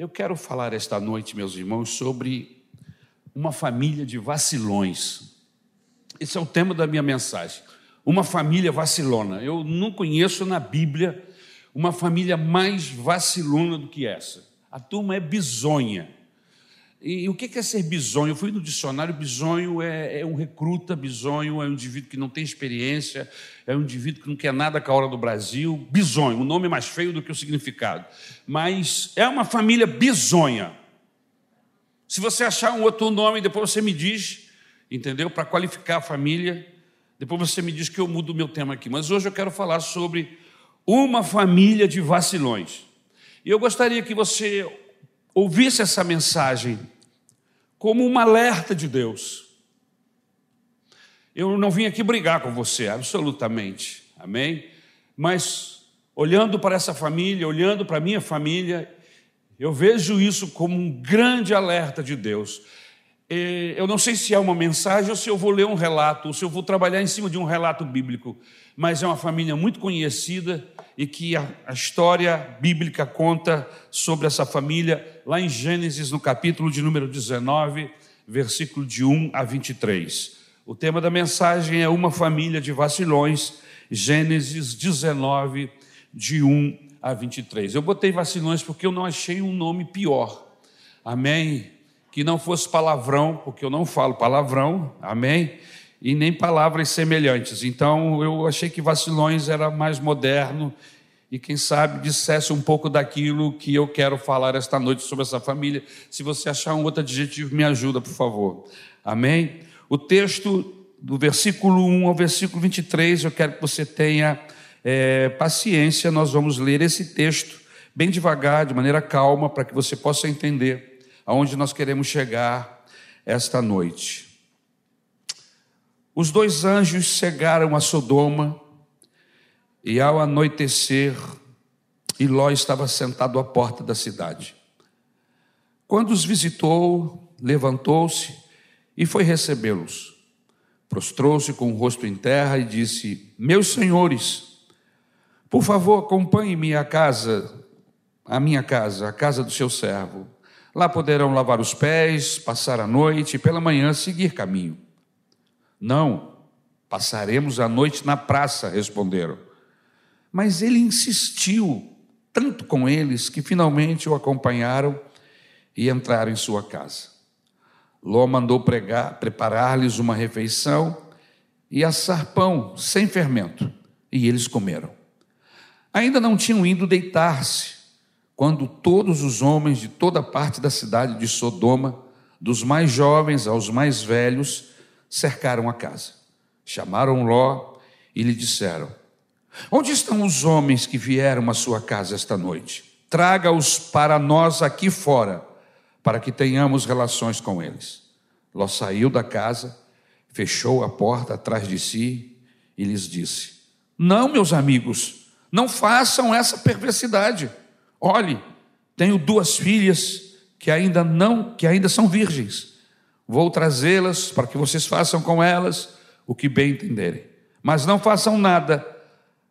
Eu quero falar esta noite, meus irmãos, sobre uma família de vacilões. Esse é o tema da minha mensagem. Uma família vacilona. Eu não conheço na Bíblia uma família mais vacilona do que essa. A turma é bizonha. E, o que é ser bizonho? Eu fui no dicionário, bizonho é, é, um recruta, bizonho é um indivíduo que não tem experiência, é um indivíduo que não quer nada com a hora do Brasil. Bizonho, o nome é mais feio do que o significado. Mas é uma família bizonha. Se você achar um outro nome, depois você me diz, entendeu? Para qualificar a família, depois você me diz que eu mudo o meu tema aqui. Mas hoje eu quero falar sobre uma família de vacilões. E eu gostaria que você ouvisse essa mensagem como um alerta de Deus. Eu não vim aqui brigar com você, absolutamente, amém? Mas olhando para essa família, olhando para a minha família, eu vejo isso como um grande alerta de Deus. Eu não sei se é uma mensagem ou se eu vou ler um relato, ou se eu vou trabalhar em cima de um relato bíblico, mas é uma família muito conhecida e que a, a, história bíblica conta sobre essa família lá em Gênesis, no capítulo de número 19, versículo de 1 a 23. O tema da mensagem é uma família de vacilões, Gênesis 19, de 1 a 23. Eu botei vacilões porque eu não achei um nome pior. Amém? Que não fosse palavrão, porque eu não falo palavrão. Amém? e nem palavras semelhantes. Então eu achei que vacilões era mais moderno e quem sabe dissesse um pouco daquilo que eu quero falar esta noite sobre essa família. Se você achar um outro adjetivo, me ajuda, por favor. Amém? O texto do versículo 1 ao versículo 23, eu quero que você tenha é, paciência, nós vamos ler esse texto bem devagar, de maneira calma, para que você possa entender aonde nós queremos chegar esta noite. Os dois anjos cegaram a Sodoma, e ao anoitecer, Iló estava sentado à porta da cidade. Quando os visitou, levantou-se e foi recebê-los. Prostrou-se com o rosto em terra e disse: Meus senhores, por favor, acompanhe-me à casa, à minha casa, à casa do seu servo. Lá poderão lavar os pés, passar a noite e pela manhã seguir caminho. Não, passaremos a noite na praça, responderam. Mas ele insistiu tanto com eles que finalmente o acompanharam e entraram em sua casa. Ló mandou preparar-lhes uma refeição e assar pão sem fermento, e eles comeram. Ainda não tinham ido deitar-se, quando todos os homens de toda parte da cidade de Sodoma, dos mais jovens aos mais velhos, cercaram a casa. Chamaram Ló e lhe disseram: Onde estão os homens que vieram à sua casa esta noite? Traga-os para nós aqui fora, para que tenhamos relações com eles. Ló saiu da casa, fechou a porta atrás de si e lhes disse: Não, meus amigos, não façam essa perversidade. Olhe, tenho duas filhas que ainda não, que ainda são virgens. Vou trazê-las para que vocês façam com elas o que bem entenderem. Mas não façam nada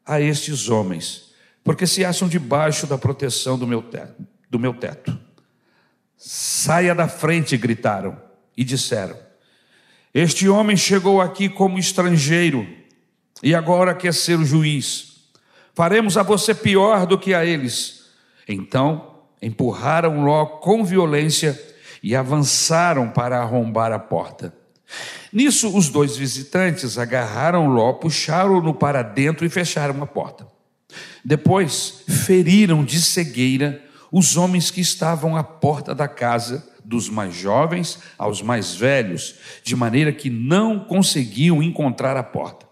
a estes homens, porque se acham debaixo da proteção do meu teto. Do meu teto. Saia da frente, gritaram e disseram: Este homem chegou aqui como estrangeiro e agora quer ser o juiz. Faremos a você pior do que a eles. Então empurraram Ló com violência e avançaram para arrombar a porta. Nisso, os dois visitantes agarraram Ló, puxaram-no para dentro e fecharam a porta. Depois, feriram de cegueira os homens que estavam à porta da casa, dos mais jovens aos mais velhos, de maneira que não conseguiam encontrar a porta.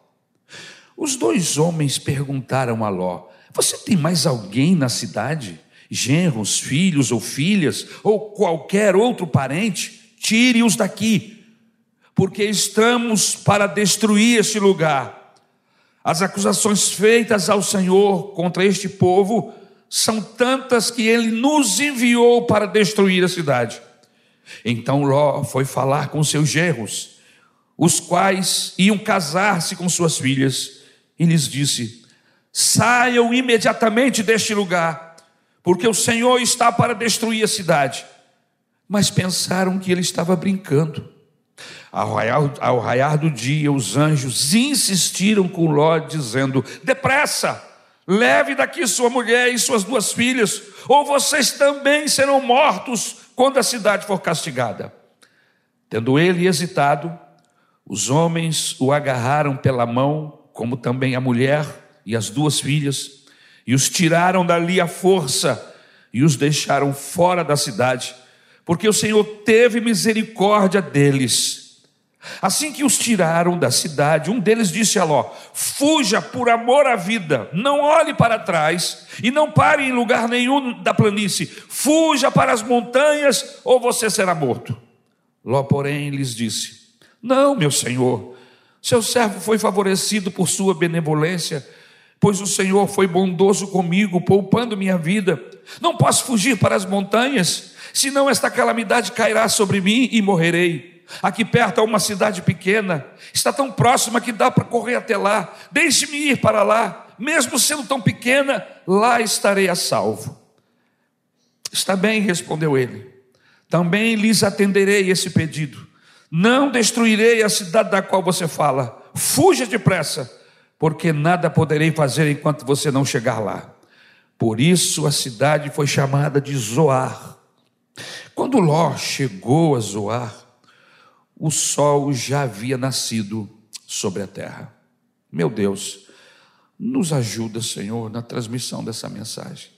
Os dois homens perguntaram a Ló: Você tem mais alguém na cidade? Genros, filhos ou filhas, ou qualquer outro parente, tire-os daqui, porque estamos para destruir este lugar. As acusações feitas ao Senhor contra este povo são tantas que ele nos enviou para destruir a cidade. Então Ló foi falar com seus genros, os quais iam casar-se com suas filhas, e lhes disse: Saiam imediatamente deste lugar porque o Senhor está para destruir a cidade. Mas pensaram que ele estava brincando. Ao raiar, ao raiar do dia, os anjos insistiram com Ló, dizendo: Depressa, leve daqui sua mulher e suas duas filhas, ou vocês também serão mortos quando a cidade for castigada. Tendo ele hesitado, os homens o agarraram pela mão, como também a mulher e as duas filhas, e os tiraram dali à força e os deixaram fora da cidade, porque o Senhor teve misericórdia deles. Assim que os tiraram da cidade, um deles disse a Ló: Fuja por amor à vida, não olhe para trás e não pare em lugar nenhum da planície, fuja para as montanhas ou você será morto. Ló, porém, lhes disse: Não, meu senhor, seu servo foi favorecido por sua benevolência, pois o Senhor foi bondoso comigo, poupando minha vida. Não posso fugir para as montanhas, senão esta calamidade cairá sobre mim e morrerei. Aqui perto há uma cidade pequena, está tão próxima que dá para correr até lá. Deixe-me ir para lá, mesmo sendo tão pequena, lá estarei a salvo. Está bem, respondeu ele também lhes atenderei esse pedido. Não destruirei a cidade da qual você fala. Fuja depressa, porque nada poderei fazer enquanto você não chegar lá. Por isso a cidade foi chamada de Zoar. Quando Ló chegou a Zoar, o sol já havia nascido sobre a terra. Meu Deus, nos ajuda, Senhor, na transmissão dessa mensagem.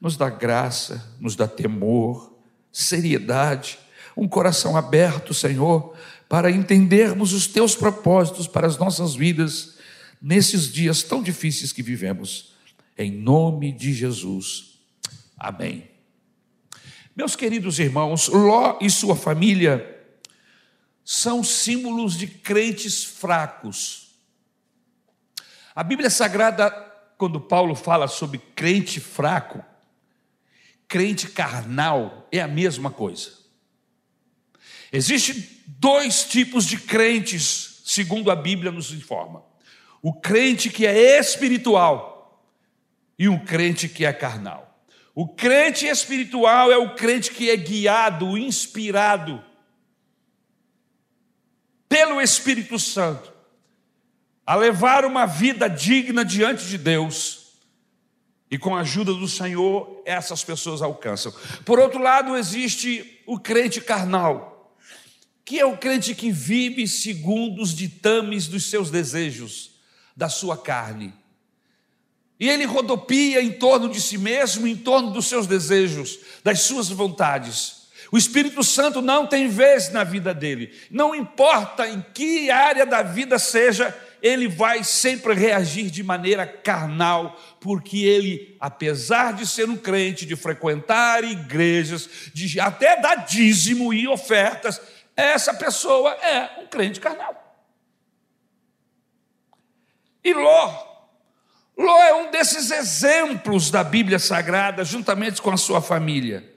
Nos dá graça, nos dá temor, seriedade, um coração aberto, Senhor, para entendermos os teus propósitos para as nossas vidas nesses dias tão difíceis que vivemos. Em nome de Jesus. Amém. Meus queridos irmãos, Ló e sua família são símbolos de crentes fracos. A Bíblia Sagrada, quando Paulo fala sobre crente fraco, crente carnal é a mesma coisa. Existem dois tipos de crentes, segundo a Bíblia nos informa: o crente que é espiritual e um crente que é carnal. O crente espiritual é o crente que é guiado, inspirado pelo Espírito Santo a levar uma vida digna diante de Deus e com a ajuda do Senhor, essas pessoas alcançam. Por outro lado, existe o crente carnal, que é o crente que vive segundo os ditames dos seus desejos, da sua carne. E ele rodopia em torno de si mesmo, em torno dos seus desejos, das suas vontades. O Espírito Santo não tem vez na vida dele. Não importa em que área da vida seja, ele vai sempre reagir de maneira carnal, porque ele, apesar de ser um crente, de frequentar igrejas, de até dar dízimo e ofertas, essa pessoa é um crente carnal. E Ló, Ló é um desses exemplos da Bíblia Sagrada, juntamente com a sua família.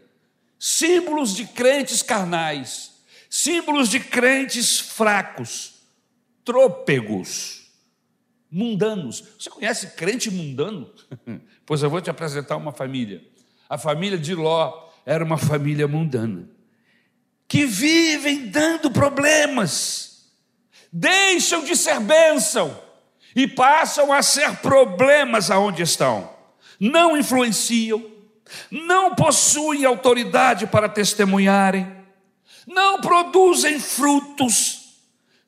Símbolos de crentes carnais, símbolos de crentes fracos trôpegos, mundanos. Você conhece crente mundano? pois eu vou te apresentar uma família. A família de Ló era uma família mundana, que vivem dando problemas, deixam de ser bênção e passam a ser problemas aonde estão. Não influenciam, não possuem autoridade para testemunharem, não produzem frutos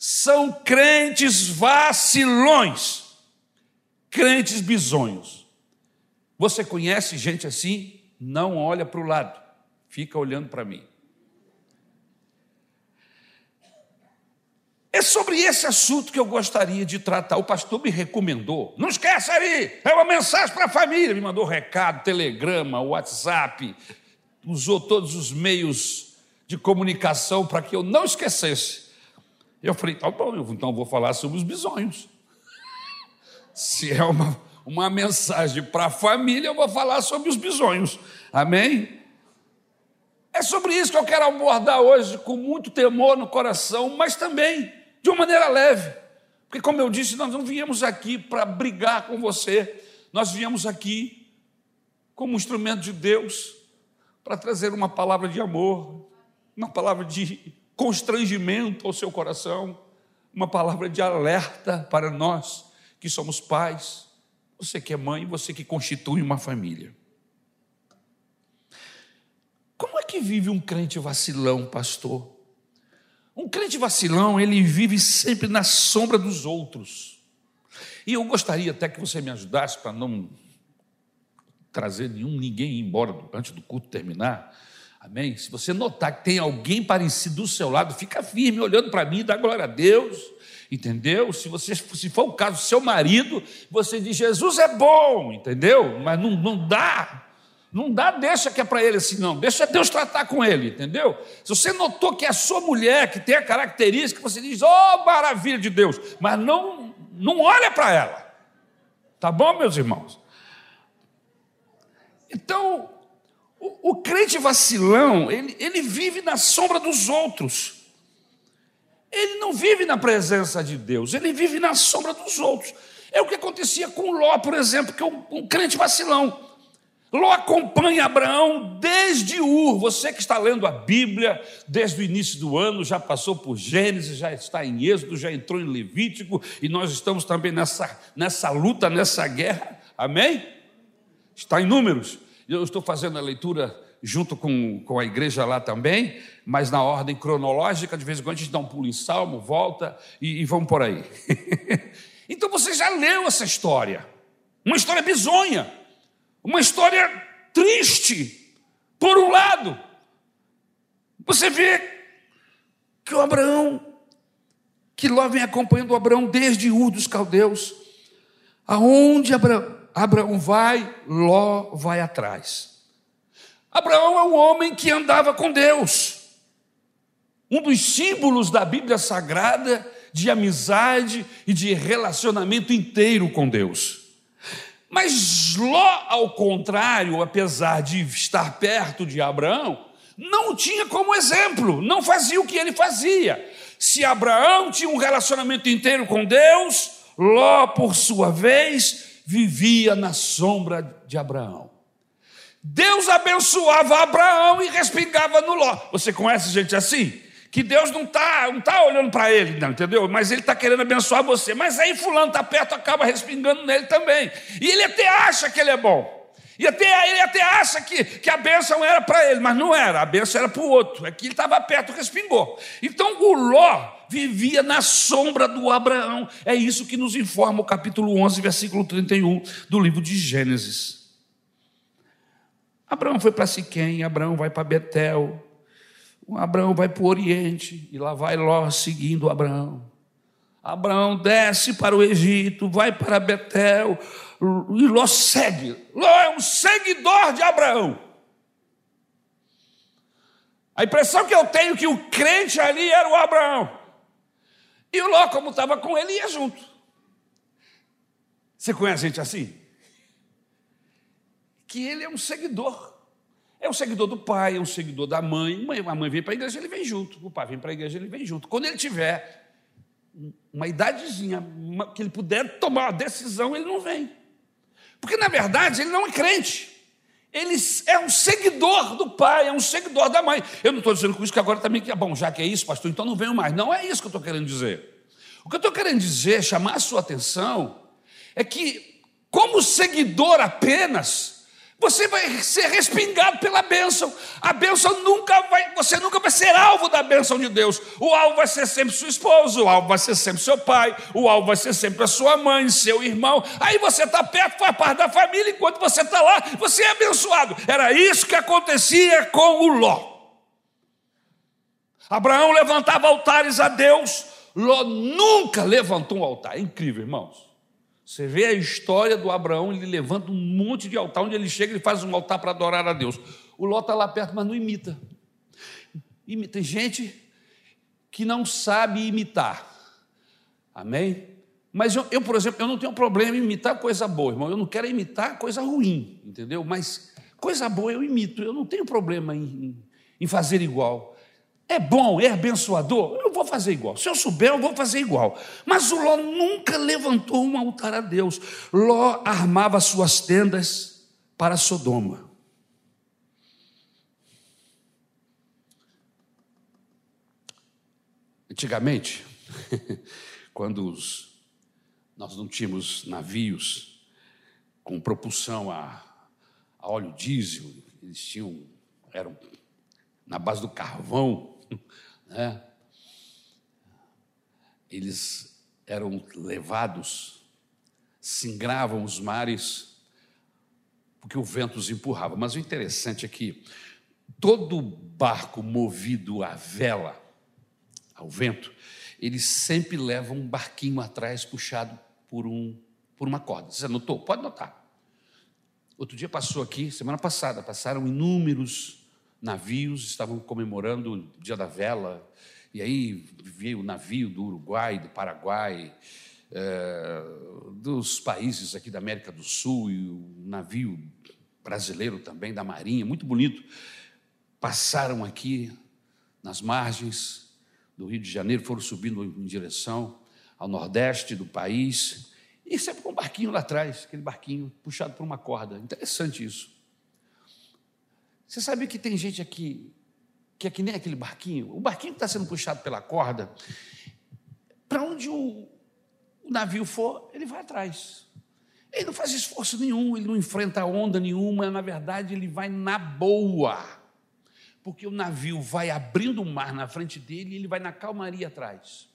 são crentes vacilões, crentes bisonhos. Você conhece gente assim? Não olha para o lado, fica olhando para mim. É sobre esse assunto que eu gostaria de tratar. O pastor me recomendou. Não esqueça aí, é uma mensagem para a família. Me mandou recado, telegrama, WhatsApp, usou todos os meios de comunicação para que eu não esquecesse. Eu falei, tá bom, então vou falar sobre os bisonhos. Se é uma, uma mensagem para a família, eu vou falar sobre os bisonhos. Amém? É sobre isso que eu quero abordar hoje, com muito temor no coração, mas também de uma maneira leve. Porque, como eu disse, nós não viemos aqui para brigar com você, nós viemos aqui como instrumento de Deus para trazer uma palavra de amor, uma palavra de constrangimento ao seu coração, uma palavra de alerta para nós que somos pais, você que é mãe, você que constitui uma família. Como é que vive um crente vacilão, pastor? Um crente vacilão, ele vive sempre na sombra dos outros. E eu gostaria até que você me ajudasse para não trazer nenhum ninguém embora antes do culto terminar. Amém? Se você notar que tem alguém parecido do seu lado, fica firme olhando para mim, dá glória a Deus. Entendeu? Se você se for o caso do seu marido, você diz Jesus é bom, entendeu? Mas não, não dá não dá, deixa que é para ele assim, não. Deixa Deus tratar com ele, entendeu? Se você notou que é a sua mulher que tem a característica, você diz, oh, maravilha de Deus, mas não, não olha para ela. Tá bom, meus irmãos? Então, o, o crente vacilão, ele, ele vive na sombra dos outros. Ele não vive na presença de Deus, ele vive na sombra dos outros. É o que acontecia com Ló, por exemplo, que é um, um crente vacilão. Ló acompanha Abraão desde Ur. Você que está lendo a Bíblia desde o início do ano, já passou por Gênesis, já está em Êxodo, já entrou em Levítico, e nós estamos também nessa, nessa luta, nessa guerra. Amém? Está em Números. Eu estou fazendo a leitura junto com, com a igreja lá também, mas na ordem cronológica, de vez em quando a gente dá um pulo em salmo, volta e, e vamos por aí. então você já leu essa história, uma história bizonha. Uma história triste, por um lado. Você vê que o Abraão, que Ló vem acompanhando o Abraão desde Ur dos Caldeus, aonde Abraão, Abraão vai, Ló vai atrás. Abraão é um homem que andava com Deus. Um dos símbolos da Bíblia Sagrada de amizade e de relacionamento inteiro com Deus. Mas Ló, ao contrário, apesar de estar perto de Abraão, não tinha como exemplo, não fazia o que ele fazia. Se Abraão tinha um relacionamento inteiro com Deus, Ló, por sua vez, vivia na sombra de Abraão. Deus abençoava Abraão e respingava no Ló. Você conhece gente assim? Que Deus não está não tá olhando para ele, não, entendeu? Mas ele está querendo abençoar você. Mas aí fulano está perto, acaba respingando nele também. E ele até acha que ele é bom. E até, ele até acha que, que a bênção era para ele, mas não era, a bênção era para o outro. É ele estava perto, respingou. Então o Ló vivia na sombra do Abraão. É isso que nos informa o capítulo 11, versículo 31 do livro de Gênesis. Abraão foi para Siquém, Abraão vai para Betel, Abraão vai para o Oriente e lá vai Ló seguindo Abraão. Abraão desce para o Egito, vai para Betel e Ló segue. Ló é um seguidor de Abraão. A impressão que eu tenho é que o crente ali era o Abraão. E o Ló, como estava com ele, ia junto. Você conhece gente assim? Que ele é um seguidor. É um seguidor do pai, é um seguidor da mãe. A mãe vem para a igreja, ele vem junto. O pai vem para a igreja, ele vem junto. Quando ele tiver uma idadezinha, que ele puder tomar uma decisão, ele não vem. Porque, na verdade, ele não é crente. Ele é um seguidor do pai, é um seguidor da mãe. Eu não estou dizendo com isso que agora também que é bom, já que é isso, pastor, então não venho mais. Não é isso que eu estou querendo dizer. O que eu estou querendo dizer, chamar a sua atenção, é que, como seguidor apenas, você vai ser respingado pela bênção. A bênção nunca vai, você nunca vai ser alvo da bênção de Deus. O alvo vai ser sempre sua esposa, o alvo vai ser sempre seu pai, o alvo vai ser sempre a sua mãe, seu irmão. Aí você está perto, faz parte da família, enquanto você está lá, você é abençoado. Era isso que acontecia com o Ló. Abraão levantava altares a Deus, Ló nunca levantou um altar. É incrível, irmãos. Você vê a história do Abraão, ele levanta um monte de altar, onde ele chega, ele faz um altar para adorar a Deus. O Ló está lá perto, mas não imita. Tem gente que não sabe imitar. Amém? Mas eu, eu, por exemplo, eu não tenho problema em imitar coisa boa, irmão. Eu não quero imitar coisa ruim, entendeu? Mas coisa boa eu imito. Eu não tenho problema em, em fazer igual. É bom, é abençoador? Eu vou fazer igual. Se eu souber, eu vou fazer igual. Mas o Ló nunca levantou um altar a Deus. Ló armava suas tendas para Sodoma. Antigamente, quando os, nós não tínhamos navios com propulsão a, a óleo diesel, eles tinham, eram na base do carvão, né? eles eram levados, singravam os mares, porque o vento os empurrava. Mas o interessante é que todo barco movido a vela, ao vento, ele sempre leva um barquinho atrás puxado por, um, por uma corda. Você anotou? Pode notar. Outro dia passou aqui, semana passada, passaram inúmeros navios, estavam comemorando o Dia da Vela, e aí veio o navio do Uruguai, do Paraguai, é, dos países aqui da América do Sul, e o navio brasileiro também, da Marinha, muito bonito. Passaram aqui nas margens do Rio de Janeiro, foram subindo em direção ao nordeste do país, e sempre com um barquinho lá atrás, aquele barquinho puxado por uma corda. Interessante isso. Você sabe que tem gente aqui que é que nem aquele barquinho? O barquinho está sendo puxado pela corda, para onde o, o navio for, ele vai atrás. Ele não faz esforço nenhum, ele não enfrenta onda nenhuma, na verdade, ele vai na boa. Porque o navio vai abrindo o mar na frente dele e ele vai na calmaria atrás.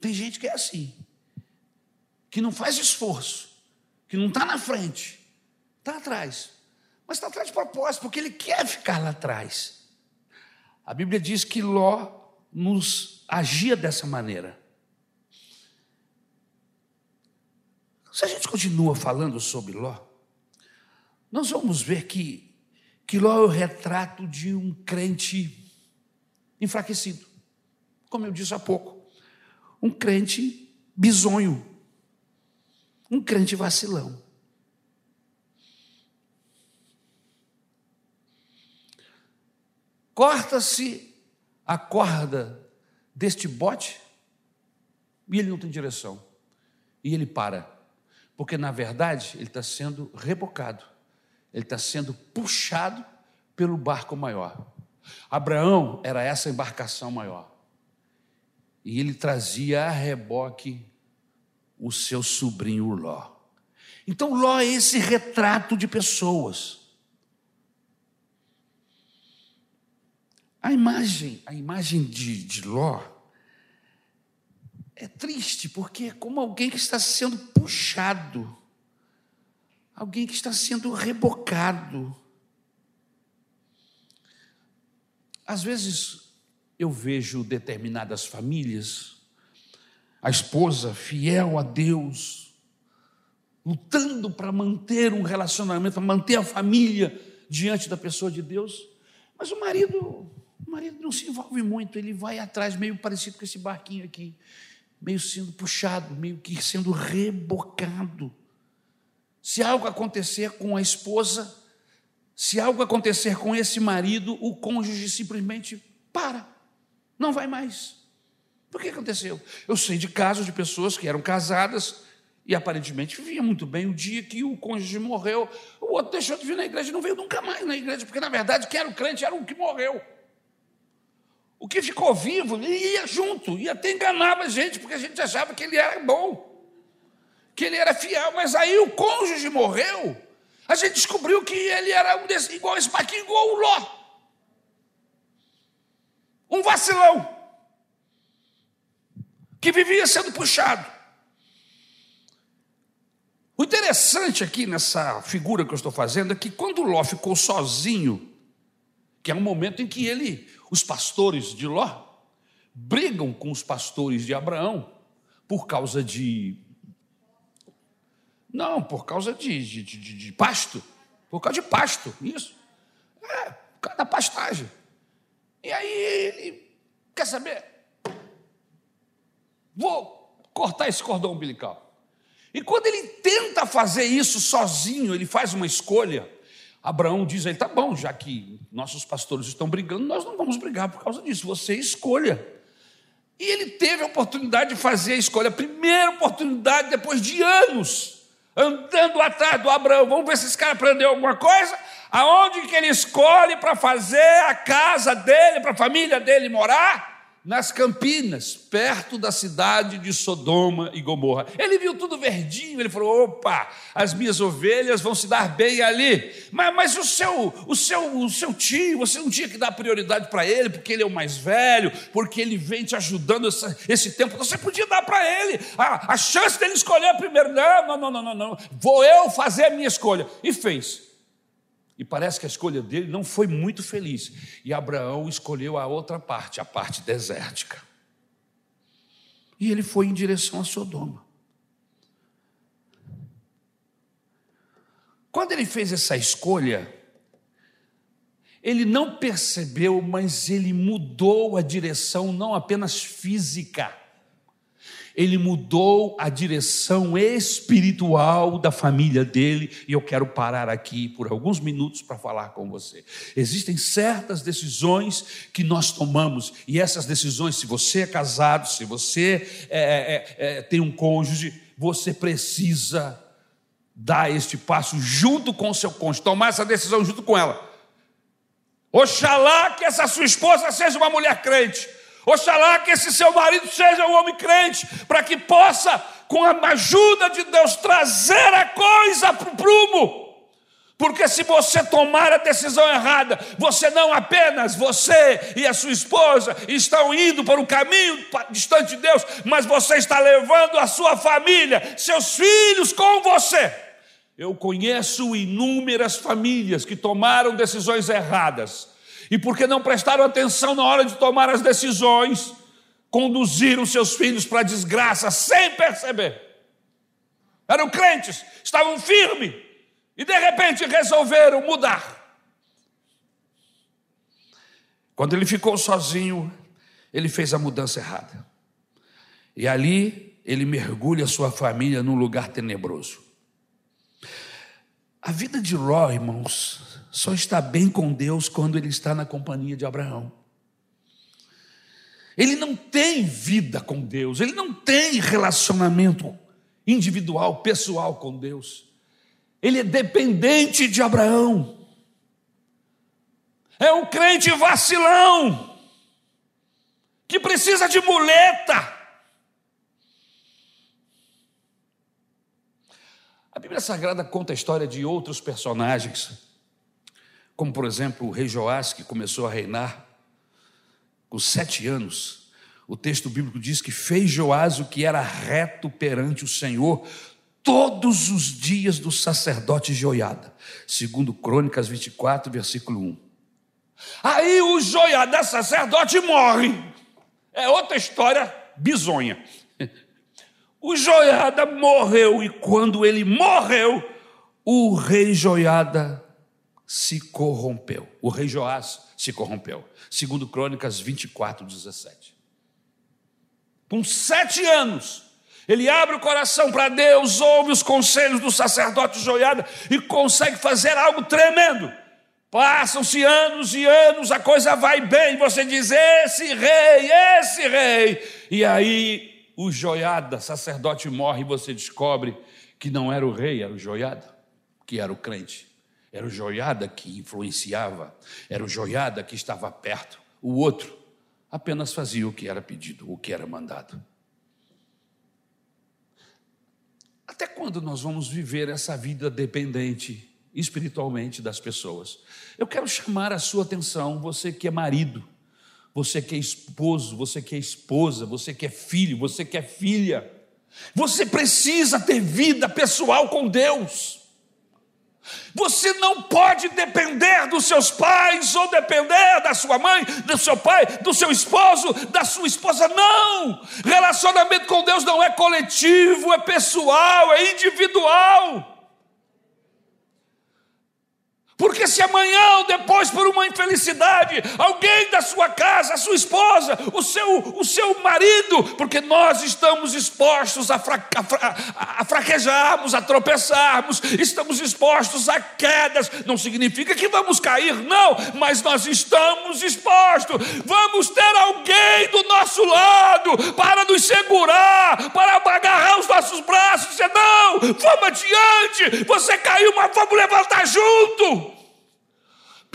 Tem gente que é assim, que não faz esforço, que não está na frente, está atrás. Mas está atrás de propósito, porque ele quer ficar lá atrás. A Bíblia diz que Ló nos agia dessa maneira. Se a gente continua falando sobre Ló, nós vamos ver que, que Ló é o retrato de um crente enfraquecido. Como eu disse há pouco, um crente bisonho, um crente vacilão. Corta-se a corda deste bote e ele não tem direção. E ele para. Porque, na verdade, ele está sendo rebocado. Ele está sendo puxado pelo barco maior. Abraão era essa embarcação maior. E ele trazia a reboque o seu sobrinho Ló. Então, Ló é esse retrato de pessoas A imagem, a imagem de, de Ló é triste, porque é como alguém que está sendo puxado, alguém que está sendo rebocado. Às vezes eu vejo determinadas famílias, a esposa fiel a Deus, lutando para manter um relacionamento, para manter a família diante da pessoa de Deus, mas o marido marido não se envolve muito, ele vai atrás, meio parecido com esse barquinho aqui, meio sendo puxado, meio que sendo rebocado. Se algo acontecer com a esposa, se algo acontecer com esse marido, o cônjuge simplesmente para, não vai mais. Por que aconteceu? Eu sei de casos de pessoas que eram casadas e aparentemente viviam muito bem. O dia que o cônjuge morreu, o outro deixou de vir na igreja não veio nunca mais na igreja, porque na verdade quem era o crente era o que morreu. O que ficou vivo ia junto, e até enganava a gente, porque a gente achava que ele era bom, que ele era fiel, mas aí o cônjuge morreu, a gente descobriu que ele era um desse, igual esse Marquinhos, igual o Ló. Um vacilão. Que vivia sendo puxado. O interessante aqui nessa figura que eu estou fazendo é que quando Ló ficou sozinho, que é um momento em que ele os pastores de Ló brigam com os pastores de Abraão por causa de. Não, por causa de, de, de, de pasto. Por causa de pasto, isso. É, por causa da pastagem. E aí ele quer saber? Vou cortar esse cordão umbilical. E quando ele tenta fazer isso sozinho, ele faz uma escolha Abraão diz a ele: tá bom, já que nossos pastores estão brigando, nós não vamos brigar por causa disso, você escolha. E ele teve a oportunidade de fazer a escolha, a primeira oportunidade depois de anos. andando atrás do Abraão. Vamos ver se esse cara aprendeu alguma coisa. Aonde que ele escolhe para fazer a casa dele, para a família dele morar? Nas Campinas, perto da cidade de Sodoma e Gomorra. Ele viu tudo verdinho, ele falou: opa, as minhas ovelhas vão se dar bem ali. Mas, mas o, seu, o, seu, o seu tio, você não tinha que dar prioridade para ele, porque ele é o mais velho, porque ele vem te ajudando esse, esse tempo. Você podia dar para ele a, a chance dele escolher primeiro. Não, não, não, não, não, não. Vou eu fazer a minha escolha. E fez. E parece que a escolha dele não foi muito feliz. E Abraão escolheu a outra parte, a parte desértica. E ele foi em direção a Sodoma. Quando ele fez essa escolha, ele não percebeu, mas ele mudou a direção não apenas física, ele mudou a direção espiritual da família dele, e eu quero parar aqui por alguns minutos para falar com você. Existem certas decisões que nós tomamos, e essas decisões, se você é casado, se você é, é, é, tem um cônjuge, você precisa dar este passo junto com o seu cônjuge, tomar essa decisão junto com ela. Oxalá que essa sua esposa seja uma mulher crente. Oxalá que esse seu marido seja um homem crente, para que possa, com a ajuda de Deus, trazer a coisa para o prumo. Porque se você tomar a decisão errada, você não apenas você e a sua esposa estão indo para um caminho distante de Deus, mas você está levando a sua família, seus filhos com você. Eu conheço inúmeras famílias que tomaram decisões erradas e porque não prestaram atenção na hora de tomar as decisões, conduziram seus filhos para a desgraça sem perceber. Eram crentes, estavam firmes e de repente resolveram mudar. Quando ele ficou sozinho, ele fez a mudança errada. E ali ele mergulha sua família num lugar tenebroso. A vida de Ró, irmãos, só está bem com Deus quando ele está na companhia de Abraão. Ele não tem vida com Deus, ele não tem relacionamento individual, pessoal com Deus. Ele é dependente de Abraão. É um crente vacilão, que precisa de muleta. A Bíblia Sagrada conta a história de outros personagens como por exemplo o rei Joás, que começou a reinar com sete anos. O texto bíblico diz que fez Joás o que era reto perante o Senhor todos os dias do sacerdote Joiada, segundo Crônicas 24, versículo 1. Aí o Joiada, sacerdote, morre. É outra história bizonha. O Joiada morreu e quando ele morreu, o rei Joiada se corrompeu. O rei Joás se corrompeu. Segundo Crônicas 24, 17. Com sete anos, ele abre o coração para Deus, ouve os conselhos do sacerdote Joiada e consegue fazer algo tremendo. Passam-se anos e anos, a coisa vai bem, você diz: esse rei, esse rei. E aí o Joiada, sacerdote, morre e você descobre que não era o rei, era o Joiada, que era o crente. Era o joiada que influenciava, era o joiada que estava perto. O outro apenas fazia o que era pedido, o que era mandado. Até quando nós vamos viver essa vida dependente espiritualmente das pessoas? Eu quero chamar a sua atenção, você que é marido, você que é esposo, você que é esposa, você que é filho, você que é filha. Você precisa ter vida pessoal com Deus. Você não pode depender dos seus pais ou depender da sua mãe, do seu pai, do seu esposo, da sua esposa. Não! Relacionamento com Deus não é coletivo, é pessoal, é individual. Porque se amanhã ou depois, por uma infelicidade, alguém da sua casa, a sua esposa, o seu, o seu marido, porque nós estamos expostos a, fra, a, a fraquejarmos, a tropeçarmos, estamos expostos a quedas, não significa que vamos cair, não, mas nós estamos expostos. Vamos ter alguém do nosso lado para nos segurar, para agarrar os nossos braços, dizer: não, vamos adiante, você caiu, mas vamos levantar junto.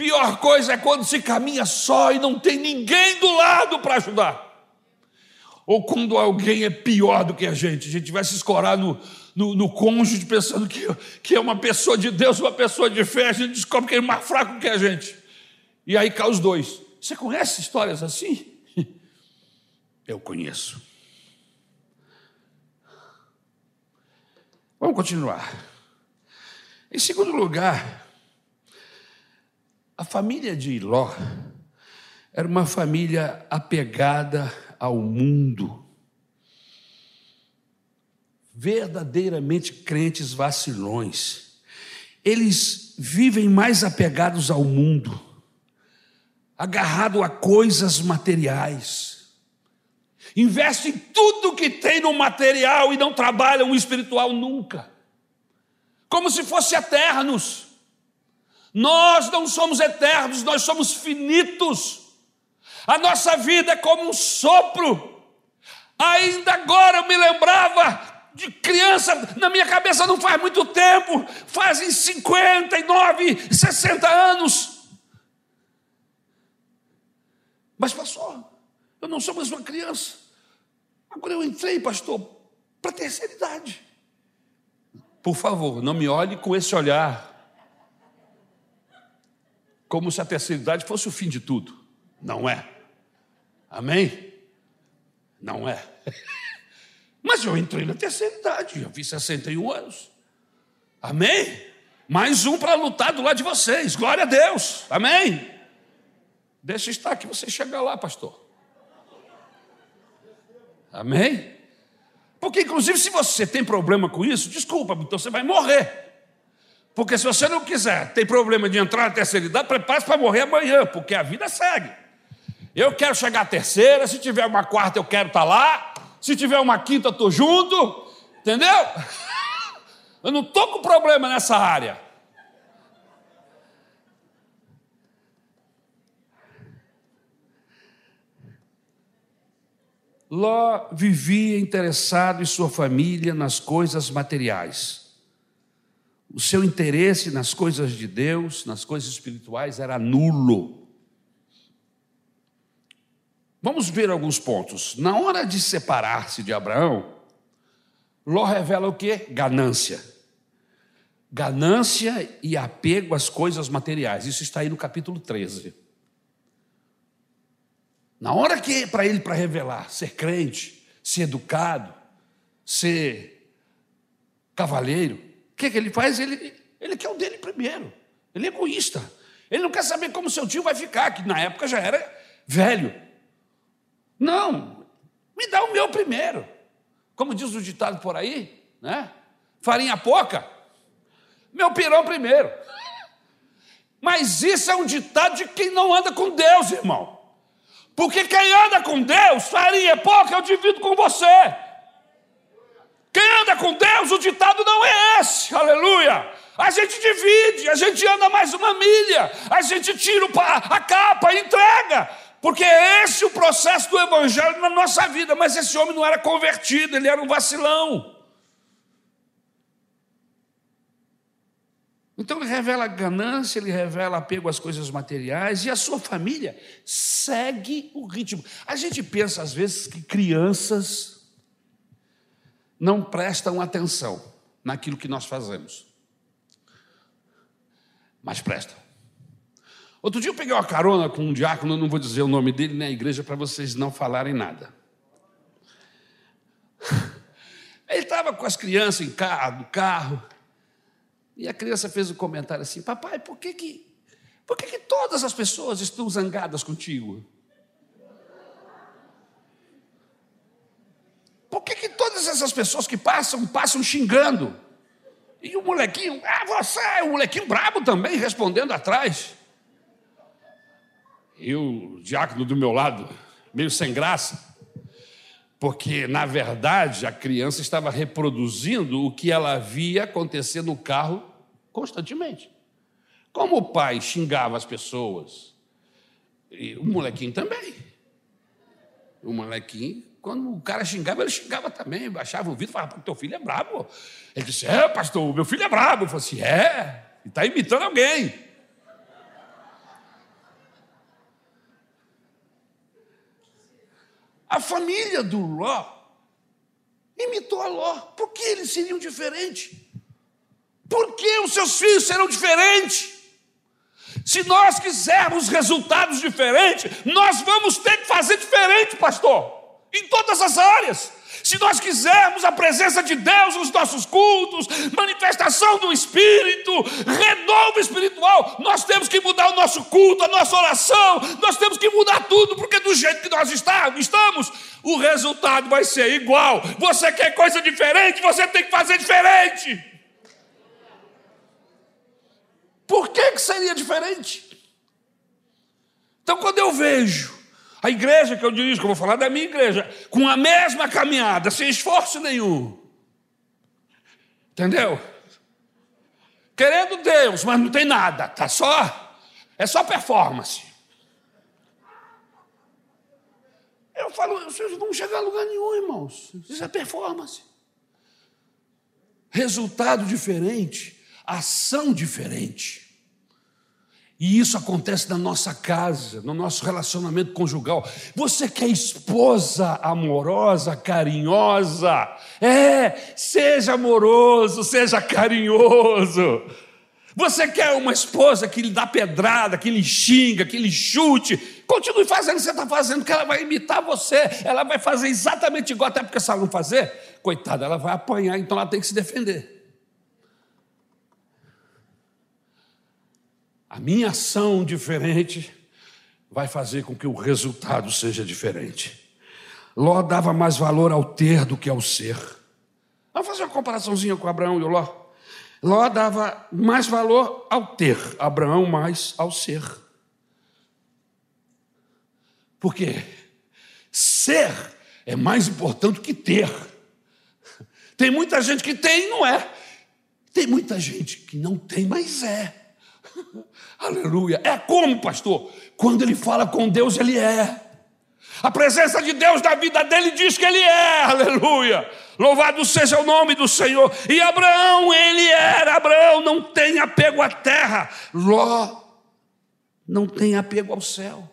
Pior coisa é quando se caminha só e não tem ninguém do lado para ajudar. Ou quando alguém é pior do que a gente, a gente vai se escorar no, no, no cônjuge pensando que, que é uma pessoa de Deus, uma pessoa de fé, a gente descobre que ele é mais fraco que a gente. E aí cai os dois. Você conhece histórias assim? Eu conheço. Vamos continuar. Em segundo lugar, a família de Ló era uma família apegada ao mundo, verdadeiramente crentes vacilões. Eles vivem mais apegados ao mundo, agarrado a coisas materiais. Investem tudo que tem no material e não trabalham o espiritual nunca. Como se fosse eternos. Nós não somos eternos, nós somos finitos. A nossa vida é como um sopro. Ainda agora eu me lembrava de criança, na minha cabeça não faz muito tempo, fazem 59, 60 anos. Mas passou, eu não sou mais uma criança. Agora eu entrei, pastor, para a terceira idade. Por favor, não me olhe com esse olhar como se a terceira idade fosse o fim de tudo. Não é. Amém? Não é. Mas eu entrei na terceira idade, eu vi 61 anos. Amém? Mais um para lutar do lado de vocês. Glória a Deus. Amém? Deixa estar que você chega lá, pastor. Amém? Porque, inclusive, se você tem problema com isso, desculpa, então você vai morrer. Porque se você não quiser, tem problema de entrar na terceira idade, prepare-se para morrer amanhã, porque a vida segue. Eu quero chegar à terceira, se tiver uma quarta, eu quero estar lá. Se tiver uma quinta, eu estou junto. Entendeu? Eu não estou com problema nessa área. Ló vivia interessado em sua família nas coisas materiais. O seu interesse nas coisas de Deus, nas coisas espirituais, era nulo. Vamos ver alguns pontos. Na hora de separar-se de Abraão, Ló revela o que? Ganância. Ganância e apego às coisas materiais. Isso está aí no capítulo 13. Na hora que para ele para revelar, ser crente, ser educado, ser cavalheiro, que, que ele faz? Ele, ele quer o dele primeiro. Ele é egoísta. Ele não quer saber como seu tio vai ficar, que na época já era velho. Não, me dá o meu primeiro. Como diz o ditado por aí, né? Farinha pouca, meu pirão primeiro. Mas isso é um ditado de quem não anda com Deus, irmão. Porque quem anda com Deus, farinha pouca, eu divido com você. Quem anda com Deus, o ditado não é esse, aleluia. A gente divide, a gente anda mais uma milha, a gente tira a capa e entrega, porque é esse o processo do evangelho na nossa vida. Mas esse homem não era convertido, ele era um vacilão. Então ele revela ganância, ele revela apego às coisas materiais e a sua família segue o ritmo. A gente pensa às vezes que crianças não prestam atenção naquilo que nós fazemos. Mas prestam. Outro dia eu peguei uma carona com um diácono, não vou dizer o nome dele na igreja para vocês não falarem nada. Ele estava com as crianças em carro, no carro, e a criança fez um comentário assim: Papai, por que, que, por que, que todas as pessoas estão zangadas contigo? Por que, que todas essas pessoas que passam, passam xingando? E o molequinho, ah, você é um molequinho brabo também, respondendo atrás. E o diácono do meu lado, meio sem graça, porque, na verdade, a criança estava reproduzindo o que ela via acontecer no carro constantemente. Como o pai xingava as pessoas, o molequinho também. O molequinho, quando o cara xingava, ele xingava também, baixava o vidro e falava: teu filho é brabo. Ele disse: É, pastor, meu filho é brabo. Eu falei assim: É, e está imitando alguém. A família do Ló imitou a Ló. Por que eles seriam diferentes? Por que os seus filhos serão diferentes? Se nós quisermos resultados diferentes, nós vamos ter que fazer diferente, pastor, em todas as áreas. Se nós quisermos a presença de Deus nos nossos cultos, manifestação do Espírito, renovo espiritual, nós temos que mudar o nosso culto, a nossa oração, nós temos que mudar tudo, porque do jeito que nós estamos, o resultado vai ser igual. Você quer coisa diferente, você tem que fazer diferente. Por que, que seria diferente? Então, quando eu vejo a igreja que eu dirijo, que eu vou falar da minha igreja, com a mesma caminhada, sem esforço nenhum. Entendeu? Querendo Deus, mas não tem nada, tá só é só performance. Eu falo, vocês não chegar a lugar nenhum, irmãos. Isso é performance. Resultado diferente, ação diferente. E isso acontece na nossa casa, no nosso relacionamento conjugal. Você quer esposa amorosa, carinhosa? É, seja amoroso, seja carinhoso. Você quer uma esposa que lhe dá pedrada, que lhe xinga, que lhe chute? Continue fazendo o que você está fazendo, que ela vai imitar você. Ela vai fazer exatamente igual, até porque se ela não fazer, coitada, ela vai apanhar, então ela tem que se defender. A minha ação diferente vai fazer com que o resultado seja diferente. Ló dava mais valor ao ter do que ao ser. Vamos fazer uma comparaçãozinha com Abraão e o Ló. Ló dava mais valor ao ter, Abraão mais ao ser. Por quê? Ser é mais importante que ter. Tem muita gente que tem e não é. Tem muita gente que não tem, mas é. Aleluia. É como, pastor? Quando ele fala com Deus, ele é. A presença de Deus na vida dele diz que ele é. Aleluia. Louvado seja o nome do Senhor. E Abraão, ele era. Abraão não tem apego à terra. Ló não tem apego ao céu.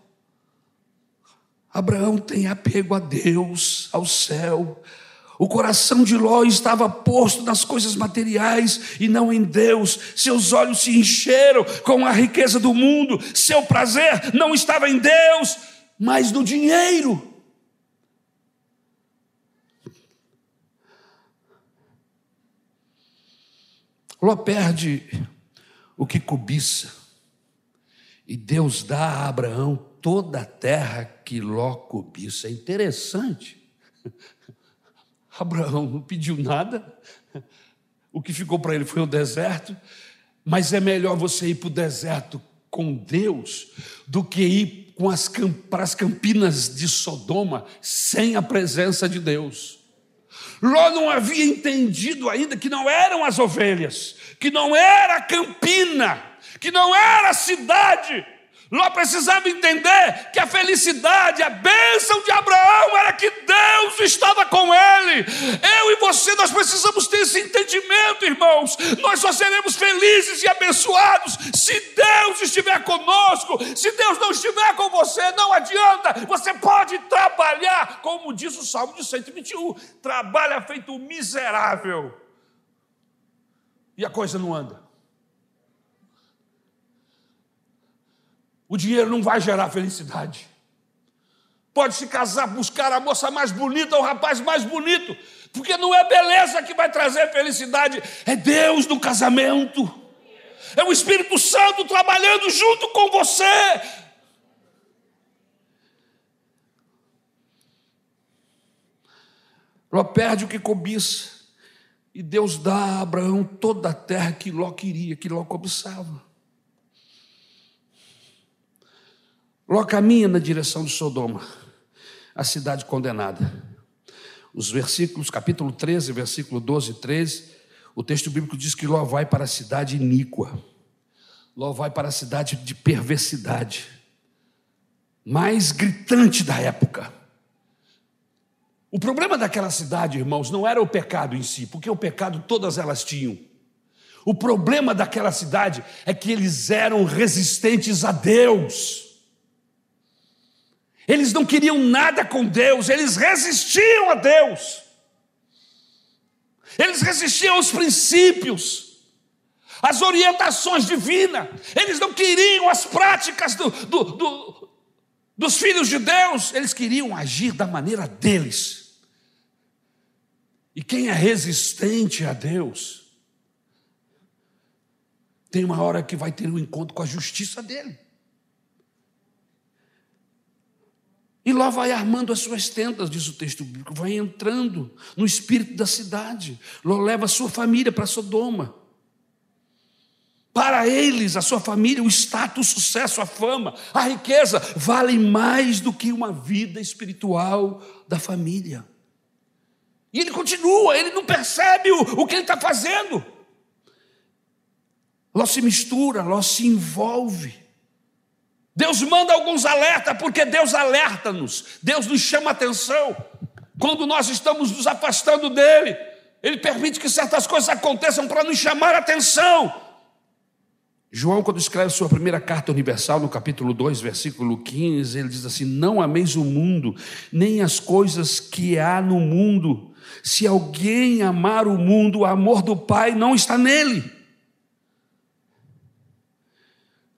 Abraão tem apego a Deus, ao céu. O coração de Ló estava posto nas coisas materiais e não em Deus. Seus olhos se encheram com a riqueza do mundo. Seu prazer não estava em Deus, mas no dinheiro. Ló perde o que cobiça. E Deus dá a Abraão toda a terra que Ló cobiça. É interessante. Abraão não pediu nada, o que ficou para ele foi o deserto, mas é melhor você ir para o deserto com Deus do que ir com as, para as campinas de Sodoma sem a presença de Deus. Ló não havia entendido ainda que não eram as ovelhas, que não era a campina, que não era a cidade, Ló precisava entender que a felicidade, a bênção de Abraão era que Deus estava com ele. Eu e você, nós precisamos ter esse entendimento, irmãos. Nós só seremos felizes e abençoados se Deus estiver conosco. Se Deus não estiver com você, não adianta. Você pode trabalhar, como diz o Salmo de 121, trabalha feito miserável. E a coisa não anda. O dinheiro não vai gerar felicidade. Pode se casar, buscar a moça mais bonita, o rapaz mais bonito, porque não é beleza que vai trazer felicidade, é Deus no casamento, é o Espírito Santo trabalhando junto com você. Ló perde o que cobiça E Deus dá a Abraão toda a terra que Ló queria, que Ló cobiçava. Ló caminha na direção de Sodoma, a cidade condenada. Os versículos, capítulo 13, versículo 12 e 13, o texto bíblico diz que Ló vai para a cidade iníqua. Ló vai para a cidade de perversidade, mais gritante da época. O problema daquela cidade, irmãos, não era o pecado em si, porque o pecado todas elas tinham. O problema daquela cidade é que eles eram resistentes a Deus. Eles não queriam nada com Deus, eles resistiam a Deus. Eles resistiam aos princípios, às orientações divinas. Eles não queriam as práticas do, do, do, dos filhos de Deus, eles queriam agir da maneira deles. E quem é resistente a Deus, tem uma hora que vai ter um encontro com a justiça dele. E lá vai armando as suas tendas, diz o texto bíblico, vai entrando no espírito da cidade. Ló leva a sua família para Sodoma. Para eles, a sua família, o status, o sucesso, a fama, a riqueza valem mais do que uma vida espiritual da família. E ele continua, ele não percebe o, o que ele está fazendo. Ló se mistura, Ló se envolve. Deus manda alguns alertas, porque Deus alerta-nos, Deus nos chama atenção. Quando nós estamos nos afastando dele, ele permite que certas coisas aconteçam para nos chamar atenção. João, quando escreve sua primeira carta universal, no capítulo 2, versículo 15, ele diz assim: Não ameis o mundo, nem as coisas que há no mundo. Se alguém amar o mundo, o amor do Pai não está nele.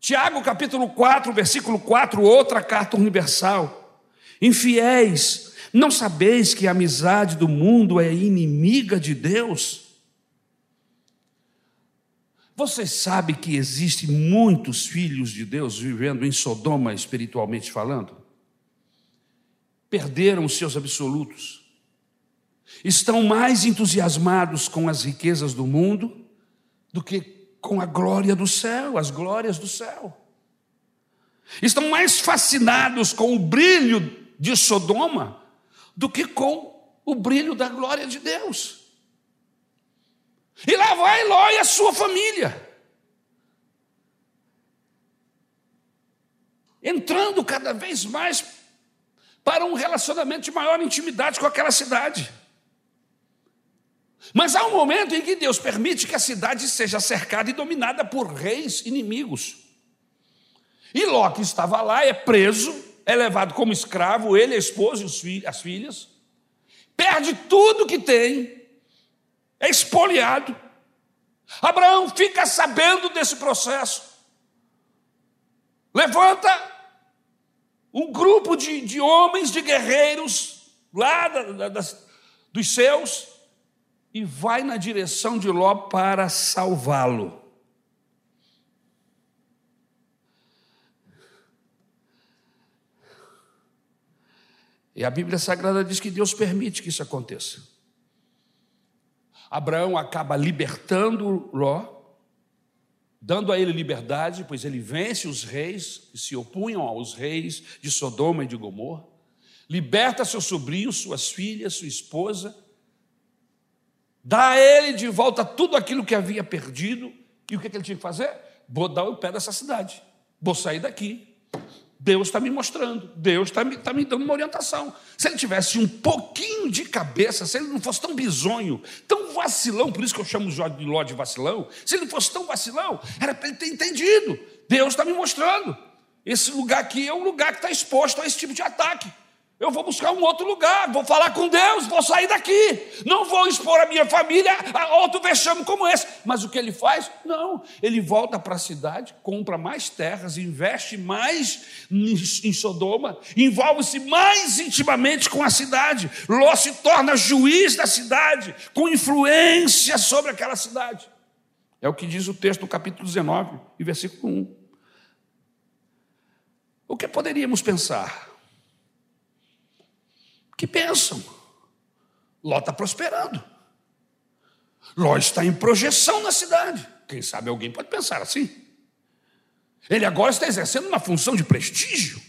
Tiago capítulo 4, versículo 4, outra carta universal. Infiéis, não sabeis que a amizade do mundo é inimiga de Deus? Você sabe que existem muitos filhos de Deus vivendo em Sodoma, espiritualmente falando? Perderam os seus absolutos. Estão mais entusiasmados com as riquezas do mundo do que com a glória do céu, as glórias do céu. Estão mais fascinados com o brilho de Sodoma do que com o brilho da glória de Deus. E lá vai Ló e a sua família. Entrando cada vez mais para um relacionamento de maior intimidade com aquela cidade. Mas há um momento em que Deus permite que a cidade seja cercada e dominada por reis inimigos. E Ló, que estava lá, é preso, é levado como escravo, ele, a esposa e as filhas, perde tudo que tem, é expoliado. Abraão fica sabendo desse processo, levanta um grupo de, de homens, de guerreiros, lá da, da, dos seus, e vai na direção de Ló para salvá-lo. E a Bíblia Sagrada diz que Deus permite que isso aconteça. Abraão acaba libertando Ló, dando a ele liberdade, pois ele vence os reis que se opunham aos reis de Sodoma e de Gomorra, liberta seu sobrinho, suas filhas, sua esposa, dá a ele de volta tudo aquilo que havia perdido, e o que, ele tinha que fazer? Vou dar o pé dessa cidade, vou sair daqui. Deus está me mostrando, Deus está me, tá me dando uma orientação. Se ele tivesse um pouquinho de cabeça, se ele não fosse tão bizonho, tão vacilão, por isso que eu chamo o de Ló de vacilão, se ele fosse tão vacilão, era para ele ter entendido. Deus está me mostrando. Esse lugar aqui é um lugar que está exposto a esse tipo de ataque. Eu vou buscar um outro lugar, vou falar com Deus, vou sair daqui. Não vou expor a minha família a outro vexame como esse. Mas o que ele faz? Não. Ele volta para a cidade, compra mais terras, investe mais em Sodoma, envolve-se mais intimamente com a cidade. Ló se torna juiz da cidade, com influência sobre aquela cidade. É o que diz o texto do capítulo 19, e versículo 1. O que poderíamos pensar? Que pensam. Ló está prosperando. Ló está em projeção na cidade. Quem sabe alguém pode pensar assim. Ele agora está exercendo uma função de prestígio.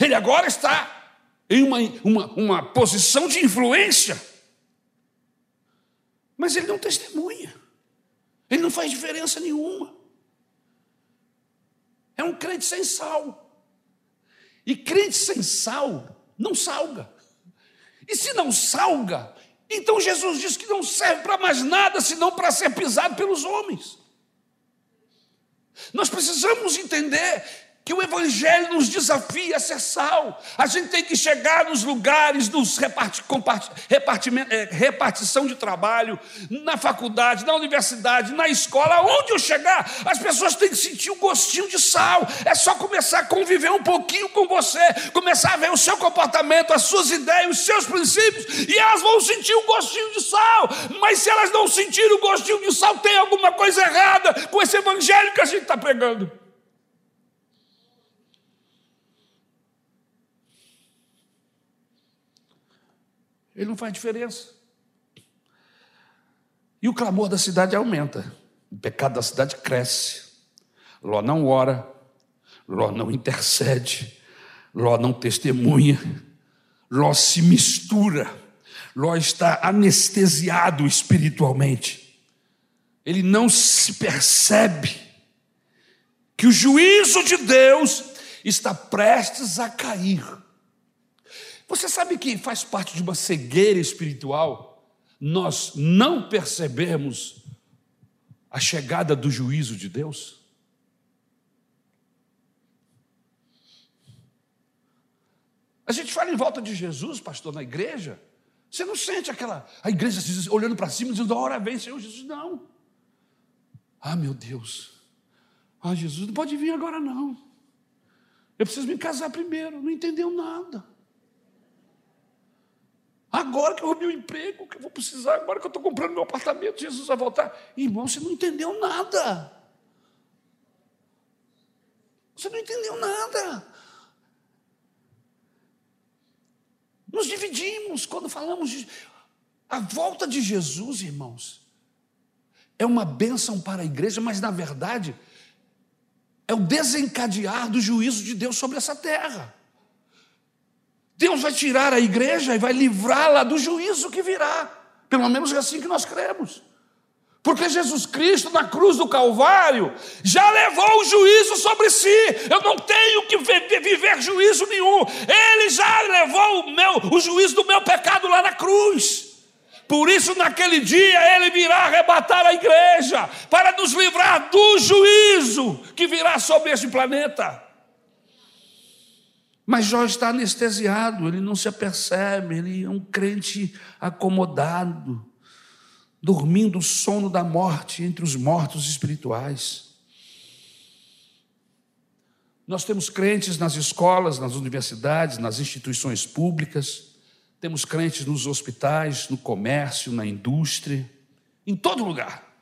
Ele agora está em uma, uma, uma posição de influência. Mas ele não testemunha. Ele não faz diferença nenhuma. É um crente sem sal. E crente sem sal não salga. E se não salga, então Jesus diz que não serve para mais nada senão para ser pisado pelos homens. Nós precisamos entender que o Evangelho nos desafia a ser sal. A gente tem que chegar nos lugares, nos reparti, é, repartição de trabalho, na faculdade, na universidade, na escola, onde eu chegar, as pessoas têm que sentir o um gostinho de sal. É só começar a conviver um pouquinho com você, começar a ver o seu comportamento, as suas ideias, os seus princípios, e elas vão sentir o um gostinho de sal. Mas se elas não sentirem o gostinho de sal, tem alguma coisa errada com esse evangelho que a gente está pregando. Ele não faz diferença. E o clamor da cidade aumenta. O pecado da cidade cresce. Ló não ora, Ló não intercede, Ló não testemunha, Ló se mistura, Ló está anestesiado espiritualmente. Ele não se percebe que o juízo de Deus está prestes a cair você sabe que faz parte de uma cegueira espiritual nós não percebemos a chegada do juízo de Deus? A gente fala em volta de Jesus, pastor, na igreja. Você não sente aquela. A igreja olhando para cima, dizendo: a hora vem, Senhor Jesus. Não. Ah, meu Deus. Ah, Jesus, não pode vir agora, não. Eu preciso me casar primeiro. Não entendeu nada. Agora que eu roubei o emprego, que eu vou precisar, agora que eu estou comprando meu apartamento, Jesus vai voltar. Irmão, você não entendeu nada. Você não entendeu nada. Nos dividimos quando falamos de. A volta de Jesus, irmãos, é uma bênção para a igreja, mas na verdade é o desencadear do juízo de Deus sobre essa terra. Deus vai tirar a igreja e vai livrá-la do juízo que virá. Pelo menos é assim que nós cremos. Porque Jesus Cristo, na cruz do Calvário, já levou o juízo sobre si. Eu não tenho que viver juízo nenhum. Ele já levou o, meu, o juízo do meu pecado lá na cruz. Por isso, naquele dia, ele virá arrebatar a igreja para nos livrar do juízo que virá sobre este planeta. Mas Jó está anestesiado, ele não se apercebe, ele é um crente acomodado, dormindo o sono da morte entre os mortos espirituais. Nós temos crentes nas escolas, nas universidades, nas instituições públicas, temos crentes nos hospitais, no comércio, na indústria, em todo lugar.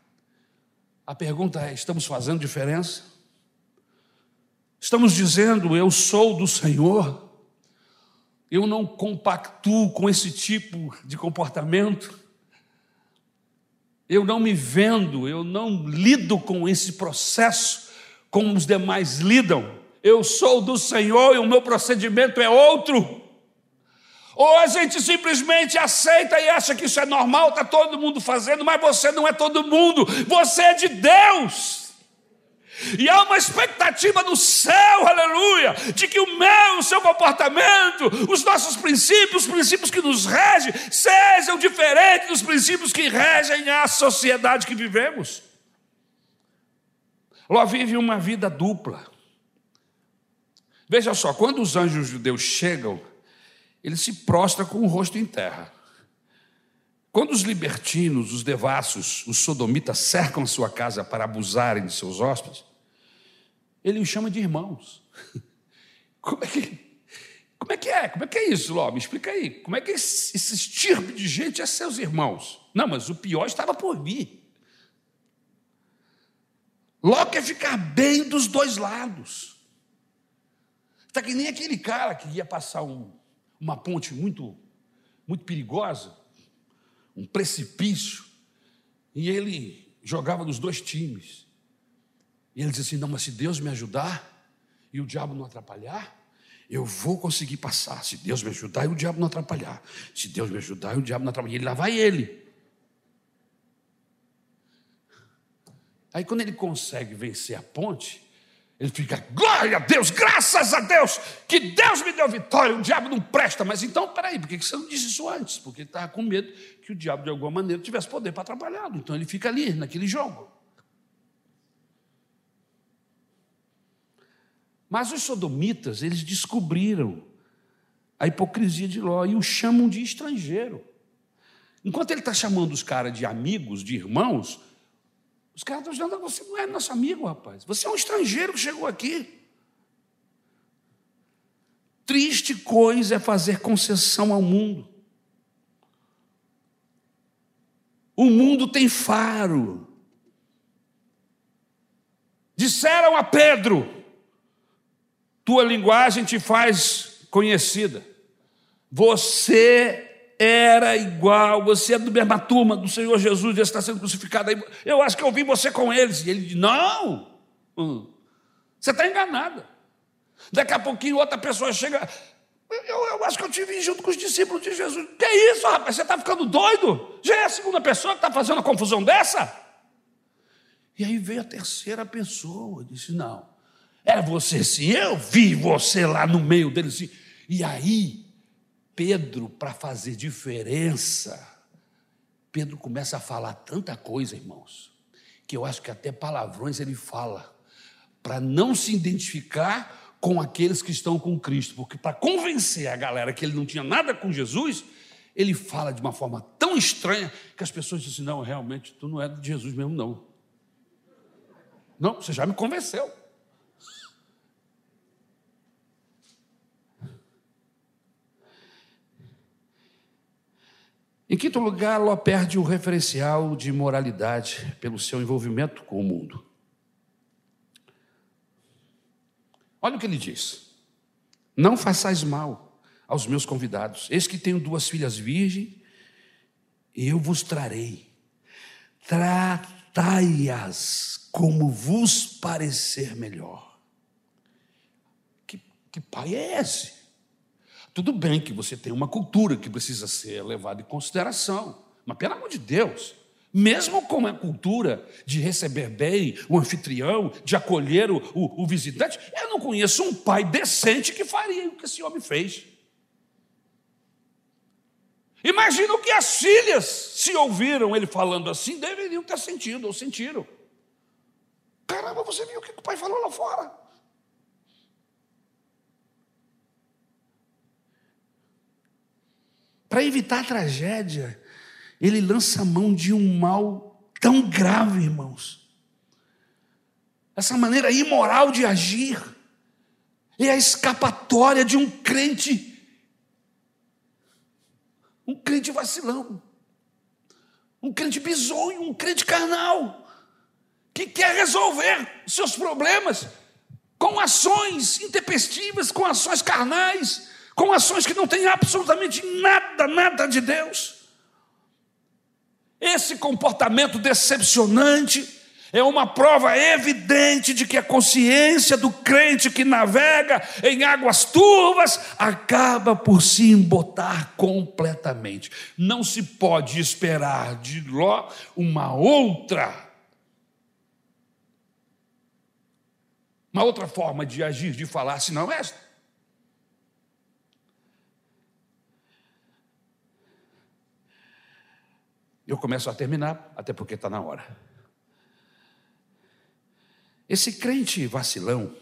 A pergunta é: estamos fazendo diferença? Estamos dizendo, eu sou do Senhor, eu não compactuo com esse tipo de comportamento, eu não me vendo, eu não lido com esse processo como os demais lidam. Eu sou do Senhor e o meu procedimento é outro. Ou a gente simplesmente aceita e acha que isso é normal, está todo mundo fazendo, mas você não é todo mundo, você é de Deus. E há uma expectativa no céu, aleluia, de que o meu, o seu comportamento, os nossos princípios, os princípios que nos regem, sejam diferentes dos princípios que regem a sociedade que vivemos. Ló vive uma vida dupla. Veja só, quando os anjos de Deus chegam, ele se prostra com o rosto em terra. Quando os libertinos, os devassos, os sodomitas cercam a sua casa para abusarem de seus hóspedes, ele os chama de irmãos. Como é que, como é, que é? Como é que é isso, Ló? Me explica aí. Como é que esse, esse estirpe de gente é seus irmãos? Não, mas o pior estava por vir. Ló quer ficar bem dos dois lados. Está que nem aquele cara que ia passar um, uma ponte muito, muito perigosa. Um precipício, e ele jogava nos dois times. E ele dizia assim: Não, mas se Deus me ajudar e o diabo não atrapalhar, eu vou conseguir passar. Se Deus me ajudar e o diabo não atrapalhar. Se Deus me ajudar e o diabo não atrapalhar. E lá vai ele. Aí quando ele consegue vencer a ponte, ele fica, glória a Deus, graças a Deus, que Deus me deu vitória, o diabo não presta. Mas então, peraí, por que você não disse isso antes? Porque ele estava com medo que o diabo, de alguma maneira, tivesse poder para atrapalhá-lo. Então ele fica ali, naquele jogo. Mas os sodomitas, eles descobriram a hipocrisia de Ló e o chamam de estrangeiro. Enquanto ele está chamando os caras de amigos, de irmãos, os caras estão dizendo: você não é nosso amigo, rapaz. Você é um estrangeiro que chegou aqui. Triste coisa é fazer concessão ao mundo. O mundo tem faro. Disseram a Pedro: tua linguagem te faz conhecida. Você era igual, você é do mesma turma do Senhor Jesus, já está sendo crucificado aí. Eu acho que eu vi você com eles. E ele diz: Não, hum, você está enganada. Daqui a pouquinho outra pessoa chega. Eu, eu, acho que eu te vi junto com os discípulos de Jesus. Que isso, rapaz? Você está ficando doido? Já é a segunda pessoa que está fazendo uma confusão dessa? E aí veio a terceira pessoa, disse: Não, é você sim, eu vi você lá no meio deles. E aí Pedro, para fazer diferença, Pedro começa a falar tanta coisa, irmãos, que eu acho que até palavrões ele fala, para não se identificar com aqueles que estão com Cristo, porque para convencer a galera que ele não tinha nada com Jesus, ele fala de uma forma tão estranha que as pessoas dizem: Não, realmente, tu não é de Jesus mesmo, não. Não, você já me convenceu. Em quinto lugar, Ló perde o referencial de moralidade pelo seu envolvimento com o mundo. Olha o que ele diz: Não façais mal aos meus convidados, eis que tenho duas filhas virgens, e eu vos trarei. Tratai-as como vos parecer melhor. Que, que pai é esse? Tudo bem que você tem uma cultura que precisa ser levada em consideração, mas pelo amor de Deus, mesmo com a cultura de receber bem o anfitrião, de acolher o, o, o visitante, eu não conheço um pai decente que faria o que esse homem fez. Imagino que as filhas, se ouviram ele falando assim, deveriam ter sentido ou sentiram. Caramba, você viu o que o pai falou lá fora? Para evitar a tragédia, ele lança a mão de um mal tão grave, irmãos. Essa maneira imoral de agir é a escapatória de um crente, um crente vacilão, um crente bizonho, um crente carnal, que quer resolver seus problemas com ações intempestivas, com ações carnais, com ações que não têm absolutamente nada, nada de Deus. Esse comportamento decepcionante é uma prova evidente de que a consciência do crente que navega em águas turvas acaba por se embotar completamente. Não se pode esperar de Ló uma outra uma outra forma de agir, de falar, senão esta. Eu começo a terminar, até porque está na hora. Esse crente vacilão,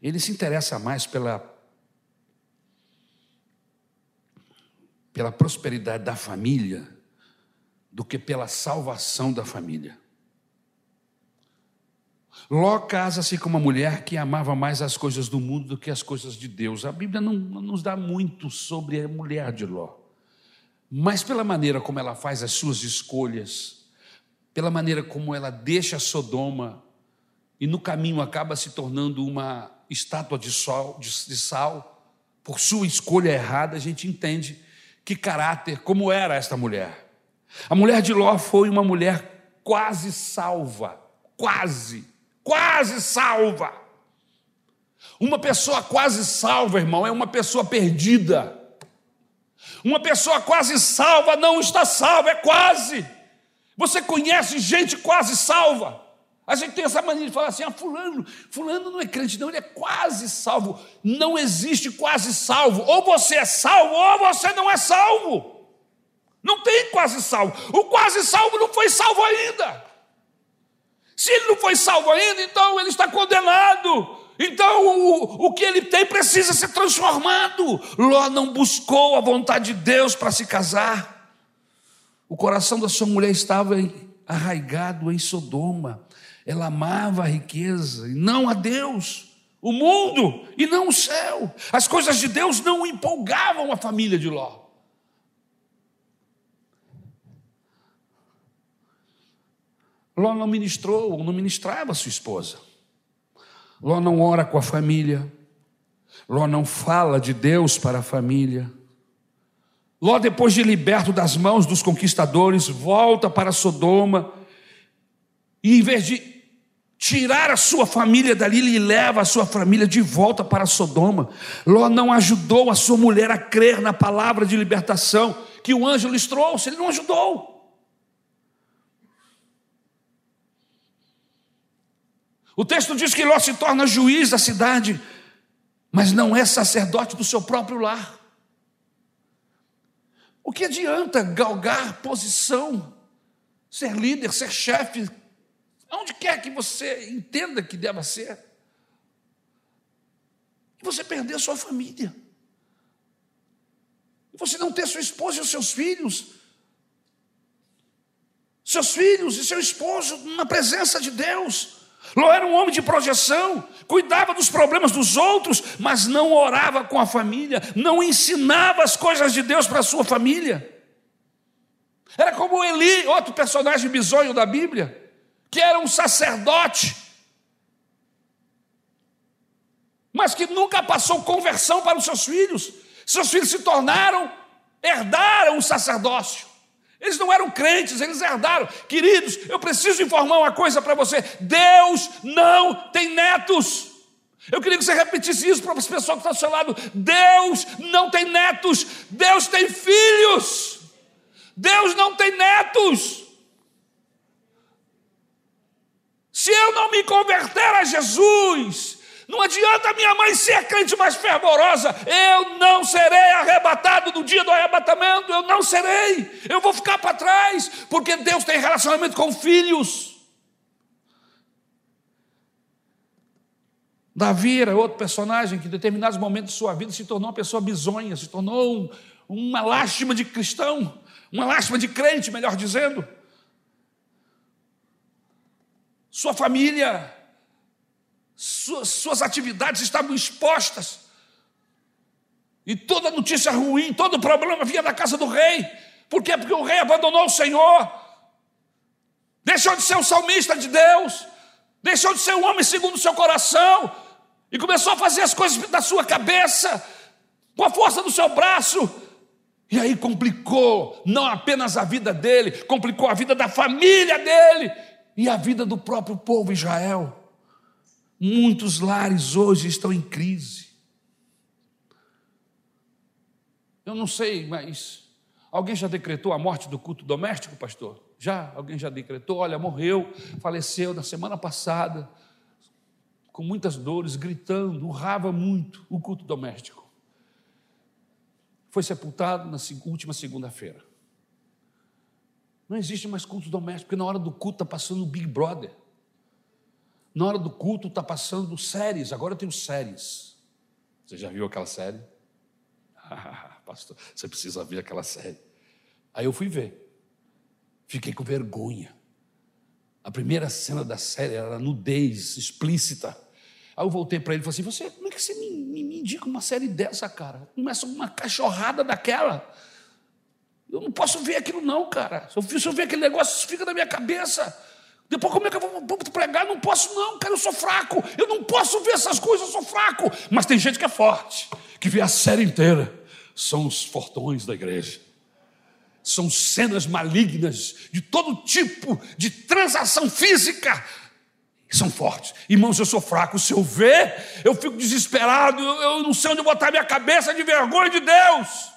ele se interessa mais pela, pela prosperidade da família do que pela salvação da família. Ló casa-se com uma mulher que amava mais as coisas do mundo do que as coisas de Deus. A Bíblia não, não nos dá muito sobre a mulher de Ló mas pela maneira como ela faz as suas escolhas, pela maneira como ela deixa Sodoma e no caminho acaba se tornando uma estátua de, sol, de, de sal, por sua escolha errada, a gente entende que caráter, como era esta mulher. A mulher de Ló foi uma mulher quase salva, quase, quase salva. Uma pessoa quase salva, irmão, é uma pessoa perdida. Uma pessoa quase salva não está salva, é quase. Você conhece gente quase salva? A gente tem essa mania de falar assim: ah, fulano, fulano não é crente, não, ele é quase salvo. Não existe quase salvo. Ou você é salvo, ou você não é salvo. Não tem quase salvo. O quase salvo não foi salvo ainda. Se ele não foi salvo ainda, então ele está condenado. Então o, o que ele tem precisa ser transformado. Ló não buscou a vontade de Deus para se casar. O coração da sua mulher estava arraigado em Sodoma. Ela amava a riqueza e não a Deus, o mundo e não o céu. As coisas de Deus não empolgavam a família de Ló. Ló não ministrou ou não ministrava a sua esposa. Ló não ora com a família. Ló não fala de Deus para a família. Ló, depois de liberto das mãos dos conquistadores, volta para Sodoma e, em vez de tirar a sua família dali, ele leva a sua família de volta para Sodoma. Ló não ajudou a sua mulher a crer na palavra de libertação que o anjo lhes trouxe, ele não ajudou. O texto diz que Ló se torna juiz da cidade, mas não é sacerdote do seu próprio lar. O que adianta galgar posição, ser líder, ser chefe, onde quer que você entenda que deva ser, e você perder sua família, e você não ter sua esposa e os seus filhos, seus filhos e seu esposo na presença de Deus. Ló era um homem de projeção, cuidava dos problemas dos outros, mas não orava com a família, não ensinava as coisas de Deus para a sua família. Era como Eli, outro personagem bizonho da Bíblia, que era um sacerdote, mas que nunca passou conversão para os seus filhos. Seus filhos se tornaram, herdaram o sacerdócio. Eles não eram crentes, eles herdaram. Queridos, eu preciso informar uma coisa para você: Deus não tem netos. Eu queria que você repetisse isso para as pessoas que estão ao seu lado: Deus não tem netos, Deus tem filhos. Deus não tem netos. Se eu não me converter a Jesus, não adianta minha mãe ser crente mais fervorosa, eu não serei arrebatado no dia do arrebatamento, eu não serei, eu vou ficar para trás, porque Deus tem relacionamento com filhos. Davi era outro personagem que, em determinados momentos de sua vida, se tornou uma pessoa bizonha, se tornou uma lástima de cristão, uma lástima de crente, melhor dizendo. Sua família suas, suas atividades estavam expostas. E toda notícia ruim, todo problema vinha da casa do rei. Por quê? Porque o rei abandonou o Senhor. Deixou de ser um salmista de Deus. Deixou de ser um homem segundo o seu coração. E começou a fazer as coisas da sua cabeça, com a força do seu braço. E aí complicou não apenas a vida dele, complicou a vida da família dele e a vida do próprio povo Israel. Muitos lares hoje estão em crise. Eu não sei, mas alguém já decretou a morte do culto doméstico, pastor? Já? Alguém já decretou? Olha, morreu, faleceu na semana passada, com muitas dores, gritando, urrava muito o culto doméstico. Foi sepultado na última segunda-feira. Não existe mais culto doméstico, porque na hora do culto está passando o Big Brother. Na hora do culto está passando séries, agora tem os séries. Você já viu aquela série? Ah, pastor, você precisa ver aquela série. Aí eu fui ver. Fiquei com vergonha. A primeira cena da série era nudez explícita. Aí eu voltei para ele e falei assim: você, como é que você me, me, me indica uma série dessa, cara? Começa uma cachorrada daquela. Eu não posso ver aquilo, não, cara. Se eu, se eu ver aquele negócio, fica na minha cabeça. Depois, como é que eu vou, pregar? Não posso, não, cara, eu sou fraco. Eu não posso ver essas coisas, eu sou fraco. Mas tem gente que é forte, que vê a série inteira. são os fortões da igreja. São cenas malignas de todo tipo de transação física. São fortes. Irmãos, eu sou fraco. Se eu ver, eu fico desesperado. Eu, eu não sei onde botar minha cabeça de vergonha de Deus.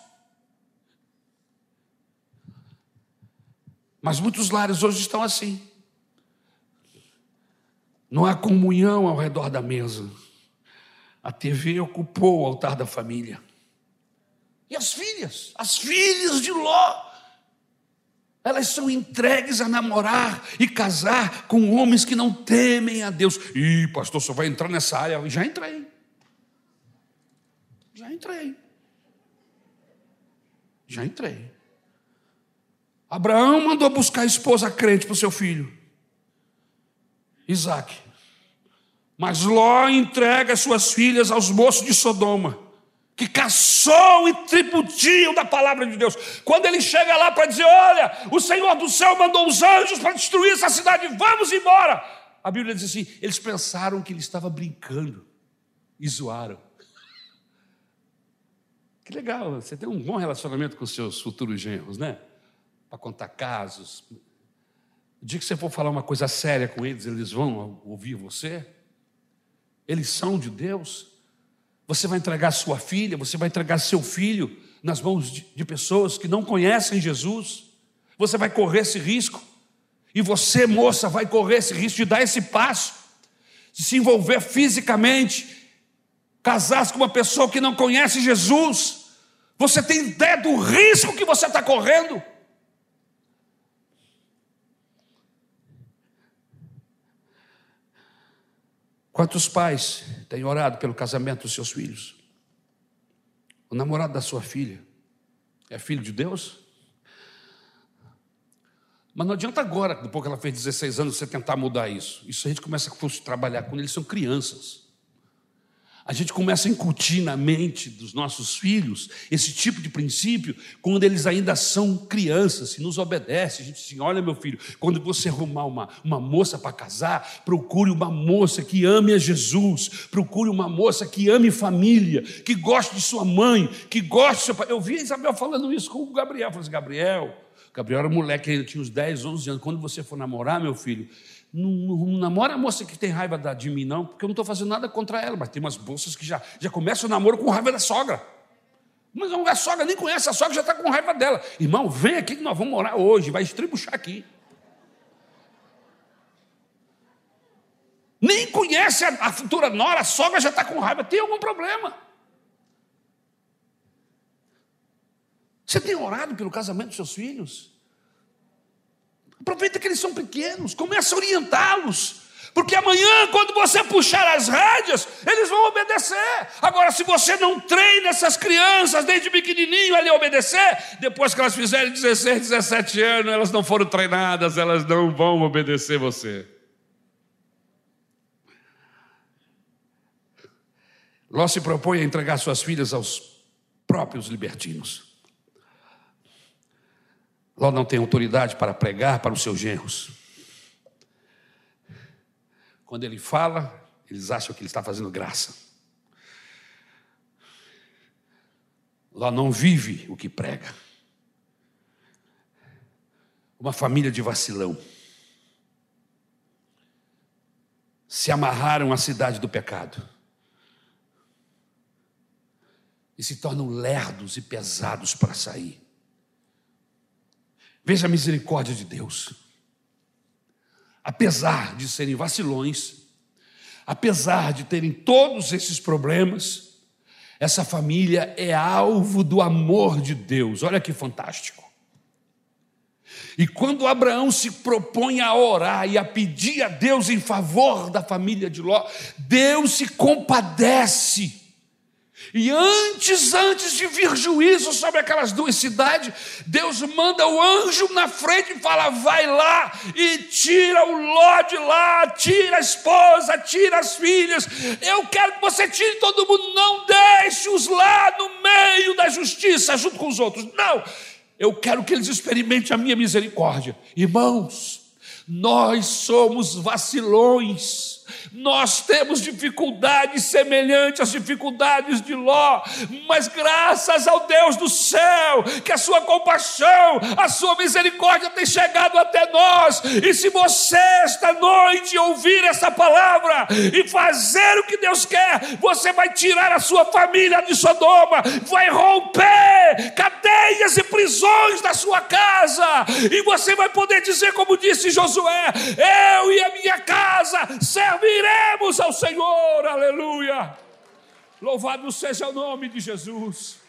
Mas muitos lares hoje estão assim. Não há comunhão ao redor da mesa. A TV ocupou o altar da família. E as filhas, as filhas de Ló, elas são entregues a namorar e casar com homens que não temem a Deus. Ih, pastor, só vai entrar nessa área. Já entrei. Já entrei. Já entrei. Abraão mandou buscar a esposa crente para o seu filho, Isaac. Mas Ló entrega suas filhas aos moços de Sodoma, que caçou e tripudiam da palavra de Deus. Quando ele chega lá para dizer: Olha, o Senhor do céu mandou os anjos para destruir essa cidade, vamos embora. A Bíblia diz assim: eles pensaram que ele estava brincando e zoaram. Que legal, você tem um bom relacionamento com seus futuros genros, né? Para contar casos. O dia que você for falar uma coisa séria com eles, eles vão ouvir você. Eles são de Deus. Você vai entregar sua filha, você vai entregar seu filho nas mãos de, pessoas que não conhecem Jesus. Você vai correr esse risco. E você, moça, vai correr esse risco de dar esse passo, de se envolver fisicamente, casar-se com uma pessoa que não conhece Jesus. Você tem ideia do risco que você está correndo? Quantos pais têm orado pelo casamento dos seus filhos? O namorado da sua filha é filho de Deus? Mas não adianta agora, depois que ela fez 16 anos, você tentar mudar isso. Isso a gente começa a trabalhar quando eles são crianças a gente começa a incutir na mente dos nossos filhos esse tipo de princípio quando eles ainda são crianças, se nos obedece. A gente diz: olha, meu filho, quando você arrumar uma, uma moça para casar, procure uma moça que ame a Jesus, procure uma moça que ame família, que goste de sua mãe, que goste do seu pai. Eu vi a Isabel falando isso com o Gabriel. Eu falei assim, Gabriel, Gabriel era moleque, ele tinha uns 10, 11 anos. Quando você for namorar, meu filho, não, não, namora a moça que tem raiva de mim, não, porque eu não estou fazendo nada contra ela, mas tem umas moças que já, já começam o namoro com raiva da sogra. Mas a sogra nem conhece a sogra, já está com raiva dela. Irmão, vem aqui que nós vamos morar hoje, vai estribuchar aqui. Nem conhece a, a futura nora, a sogra já está com raiva, tem algum problema. Você tem orado pelo casamento dos seus filhos? Aproveita que eles são pequenos, começa a orientá-los. Porque amanhã, quando você puxar as rédeas, eles vão obedecer. Agora, se você não treina essas crianças desde pequenininho a lhe obedecer, depois que elas fizerem 16, 17 anos, elas não foram treinadas, elas não vão obedecer você. Ló se propõe a entregar suas filhas aos próprios libertinos. Ló não tem autoridade para pregar para os seus genros. Quando ele fala, eles acham que ele está fazendo graça. Ló não vive o que prega. Uma família de vacilão. Se amarraram à cidade do pecado. E se tornam lerdos e pesados para sair. Veja a misericórdia de Deus. Apesar de serem vacilões, apesar de terem todos esses problemas, essa família é alvo do amor de Deus. Olha que fantástico. E quando Abraão se propõe a orar e a pedir a Deus em favor da família de Ló, Deus se compadece e antes, antes de vir juízo sobre aquelas duas cidades, Deus manda o anjo na frente e fala: vai lá e tira o Ló de lá, tira a esposa, tira as filhas. Eu quero que você tire todo mundo, não deixe-os lá no meio da justiça, junto com os outros. Não, eu quero que eles experimentem a minha misericórdia. Irmãos, nós somos vacilões Nós temos dificuldades semelhantes às dificuldades de Ló, mas graças ao Deus do céu, que a sua compaixão, a sua misericórdia tem chegado até nós. E se você esta noite ouvir essa palavra e fazer o que Deus quer, você vai tirar a sua família de Sodoma, vai romper cadeias e prisões da sua casa, e você vai poder dizer, como disse Josué: Eu e a minha casa serviremos ao Senhor, aleluia. Louvado seja o nome de Jesus.